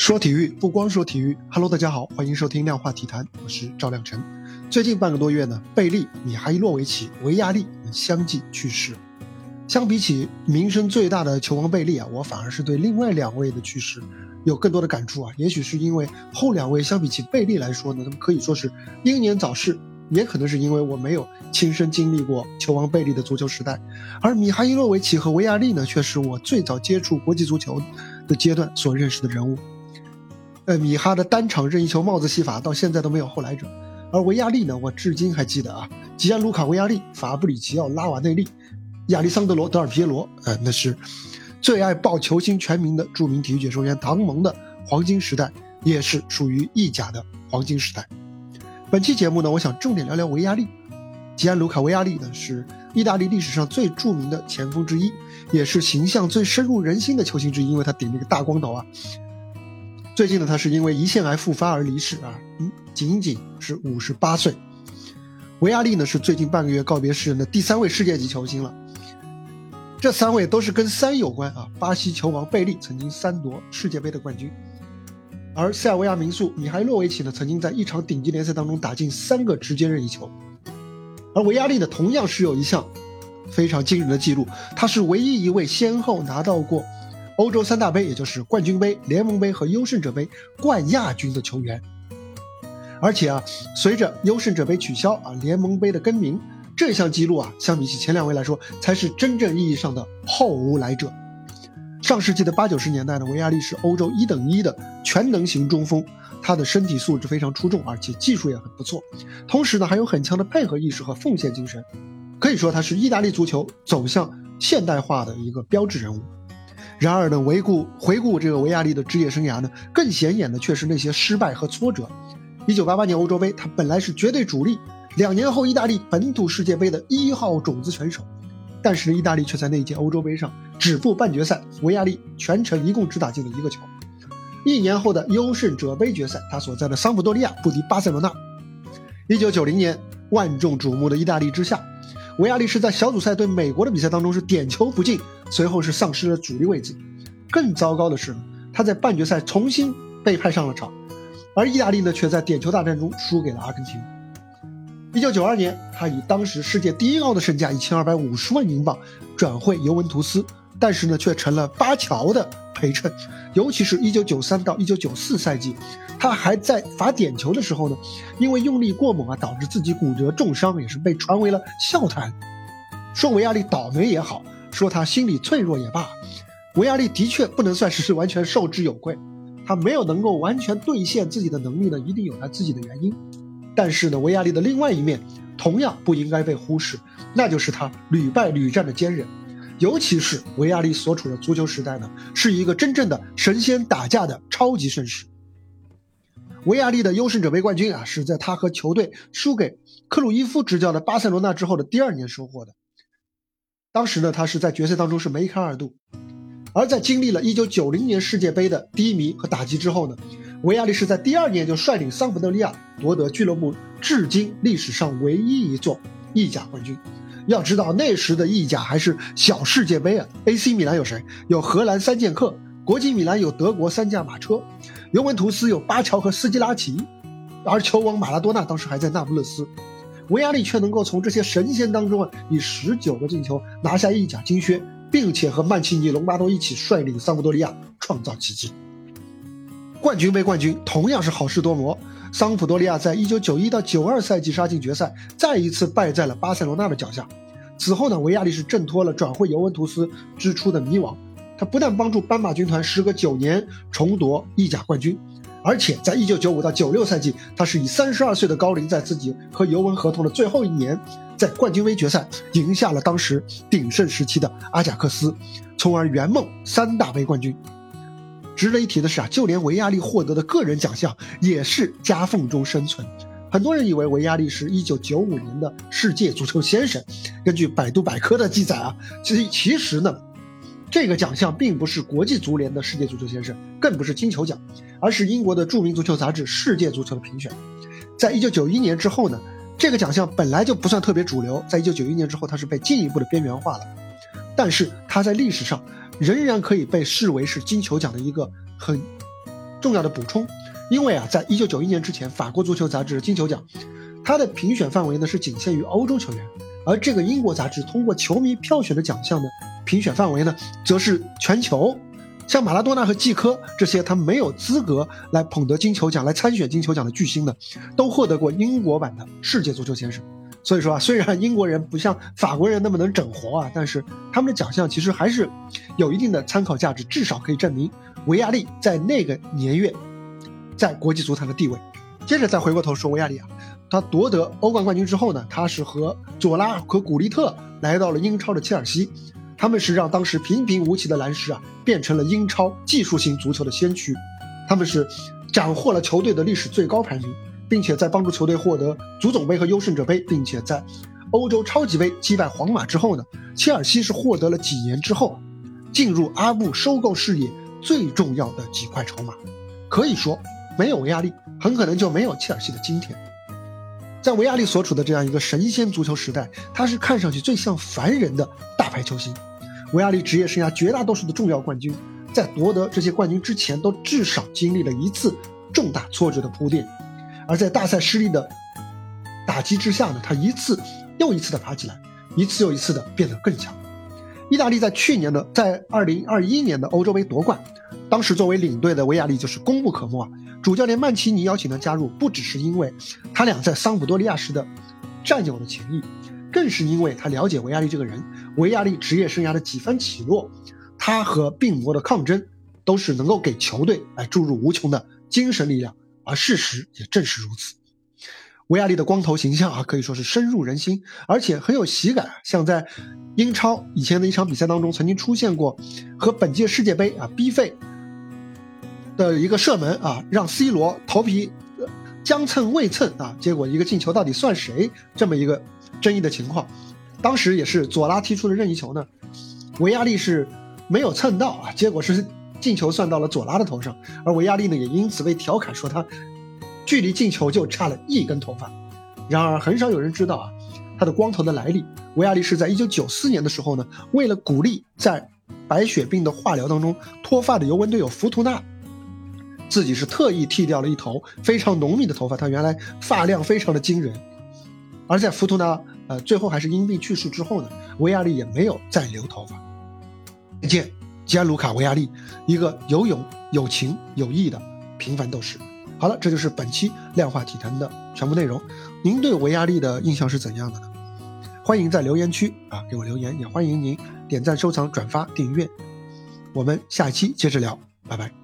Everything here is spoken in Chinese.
说体育不光说体育，Hello，大家好，欢迎收听量化体坛，我是赵亮晨。最近半个多月呢，贝利、米哈伊洛维奇、维亚利相继去世。相比起名声最大的球王贝利啊，我反而是对另外两位的去世有更多的感触啊。也许是因为后两位相比起贝利来说呢，他们可以说是英年早逝，也可能是因为我没有亲身经历过球王贝利的足球时代，而米哈伊洛维奇和维亚利呢，却是我最早接触国际足球的阶段所认识的人物。呃，米哈的单场任意球帽子戏法到现在都没有后来者，而维亚利呢，我至今还记得啊，吉安卢卡·维亚利、法布里奇奥·拉瓦内利、亚历桑德罗·德尔皮耶罗，呃，那是最爱报球星全名的著名体育解说员唐蒙的黄金时代，也是属于意甲的黄金时代。本期节目呢，我想重点聊聊维亚利。吉安卢卡·维亚利呢，是意大利历史上最著名的前锋之一，也是形象最深入人心的球星之一，因为他顶了个大光头啊。最近呢，他是因为胰腺癌复发而离世啊，仅仅是五十八岁。维亚利呢是最近半个月告别世人的第三位世界级球星了。这三位都是跟三有关啊。巴西球王贝利曾经三夺世界杯的冠军，而塞尔维亚名宿米哈伊洛维奇呢曾经在一场顶级联赛当中打进三个直接任意球。而维亚利呢同样是有一项非常惊人的记录，他是唯一一位先后拿到过。欧洲三大杯，也就是冠军杯、联盟杯和优胜者杯冠亚军的球员，而且啊，随着优胜者杯取消啊，联盟杯的更名，这项记录啊，相比起前两位来说，才是真正意义上的后无来者。上世纪的八九十年代呢，维亚利是欧洲一等一的全能型中锋，他的身体素质非常出众，而且技术也很不错，同时呢，还有很强的配合意识和奉献精神，可以说他是意大利足球走向现代化的一个标志人物。然而呢，回顾回顾这个维亚利的职业生涯呢，更显眼的却是那些失败和挫折。一九八八年欧洲杯，他本来是绝对主力；两年后意大利本土世界杯的一号种子选手，但是意大利却在那届欧洲杯上止步半决赛。维亚利全程一共只打进了一个球。一年后的优胜者杯决赛，他所在的桑普多利亚不敌巴塞罗那。一九九零年，万众瞩目的意大利之夏。维亚利是在小组赛对美国的比赛当中是点球不进，随后是丧失了主力位置。更糟糕的是，他在半决赛重新被派上了场，而意大利呢却在点球大战中输给了阿根廷。一九九二年，他以当时世界第一高的身价一千二百五十万英镑转会尤文图斯，但是呢却成了巴乔的陪衬。尤其是一九九三到一九九四赛季，他还在罚点球的时候呢，因为用力过猛啊，导致自己骨折重伤，也是被传为了笑谈。说维亚利倒霉也好，说他心理脆弱也罢，维亚利的确不能算是完全受之有愧。他没有能够完全兑现自己的能力呢，一定有他自己的原因。但是呢，维亚利的另外一面同样不应该被忽视，那就是他屡败屡战的坚韧。尤其是维亚利所处的足球时代呢，是一个真正的神仙打架的超级盛世。维亚利的优胜者杯冠军啊，是在他和球队输给克鲁伊夫执教的巴塞罗那之后的第二年收获的。当时呢，他是在决赛当中是梅开二度。而在经历了一九九零年世界杯的低迷和打击之后呢，维亚利是在第二年就率领桑普多利亚夺得俱乐部至今历史上唯一一座意甲冠军。要知道那时的意甲还是小世界杯啊！AC 米兰有谁？有荷兰三剑客，国际米兰有德国三驾马车，尤文图斯有巴乔和斯基拉奇，而球王马拉多纳当时还在那不勒斯，维亚利却能够从这些神仙当中啊，以十九个进球拿下意甲金靴，并且和曼奇尼、隆巴多一起率领桑普多利亚创造奇迹。冠军杯冠军同样是好事多磨。桑普多利亚在一九九一到九二赛季杀进决赛，再一次败在了巴塞罗那的脚下。此后呢，维亚利是挣脱了转会尤文图斯之初的迷惘。他不但帮助斑马军团时隔九年重夺意甲冠军，而且在一九九五到九六赛季，他是以三十二岁的高龄，在自己和尤文合同的最后一年，在冠军杯决赛赢下了当时鼎盛时期的阿贾克斯，从而圆梦三大杯冠军。值得一提的是啊，就连维亚利获得的个人奖项也是夹缝中生存。很多人以为维亚利是一九九五年的世界足球先生。根据百度百科的记载啊，其实其实呢，这个奖项并不是国际足联的世界足球先生，更不是金球奖，而是英国的著名足球杂志《世界足球》的评选。在一九九一年之后呢，这个奖项本来就不算特别主流，在一九九一年之后，它是被进一步的边缘化了。但是它在历史上。仍然可以被视为是金球奖的一个很重要的补充，因为啊，在一九九一年之前，法国足球杂志金球奖，它的评选范围呢是仅限于欧洲球员，而这个英国杂志通过球迷票选的奖项呢，评选范围呢则是全球。像马拉多纳和季科这些他没有资格来捧得金球奖、来参选金球奖的巨星呢，都获得过英国版的世界足球先生。所以说啊，虽然英国人不像法国人那么能整活啊，但是他们的奖项其实还是有一定的参考价值，至少可以证明维亚利在那个年月在国际足坛的地位。接着再回过头说维亚利啊，他夺得欧冠冠军之后呢，他是和佐拉和古利特来到了英超的切尔西。他们是让当时平平无奇的蓝狮啊，变成了英超技术型足球的先驱。他们是斩获了球队的历史最高排名，并且在帮助球队获得足总杯和优胜者杯，并且在欧洲超级杯击败皇马之后呢，切尔西是获得了几年之后进入阿布收购事业最重要的几块筹码。可以说，没有维亚利，很可能就没有切尔西的今天。在维亚利所处的这样一个神仙足球时代，他是看上去最像凡人的大牌球星。维亚利职业生涯绝大多数的重要冠军，在夺得这些冠军之前，都至少经历了一次重大挫折的铺垫，而在大赛失利的打击之下呢，他一次又一次的爬起来，一次又一次的变得更强。意大利在去年的在二零二一年的欧洲杯夺冠，当时作为领队的维亚利就是功不可没啊。主教练曼奇尼邀请他加入，不只是因为他俩在桑普多利亚时的战友的情谊。更是因为他了解维亚利这个人，维亚利职业生涯的几番起落，他和病魔的抗争，都是能够给球队来注入无穷的精神力量，而事实也正是如此。维亚利的光头形象啊，可以说是深入人心，而且很有喜感。像在英超以前的一场比赛当中，曾经出现过和本届世界杯啊逼费的一个射门啊，让 C 罗头皮将蹭未蹭啊，结果一个进球到底算谁？这么一个。争议的情况，当时也是佐拉踢出的任意球呢，维亚利是没有蹭到啊，结果是进球算到了佐拉的头上，而维亚利呢也因此被调侃说他距离进球就差了一根头发。然而很少有人知道啊，他的光头的来历。维亚利是在一九九四年的时候呢，为了鼓励在白血病的化疗当中脱发的尤文队友福图纳，自己是特意剃掉了一头非常浓密的头发，他原来发量非常的惊人。而在福图纳呃最后还是因病去世之后呢，维亚利也没有再留头发。再见，吉安卢卡·维亚利，一个有勇、有情、有义的平凡斗士。好了，这就是本期量化体坛的全部内容。您对维亚利的印象是怎样的呢？欢迎在留言区啊给我留言，也欢迎您点赞、收藏、转发、订阅。我们下期接着聊，拜拜。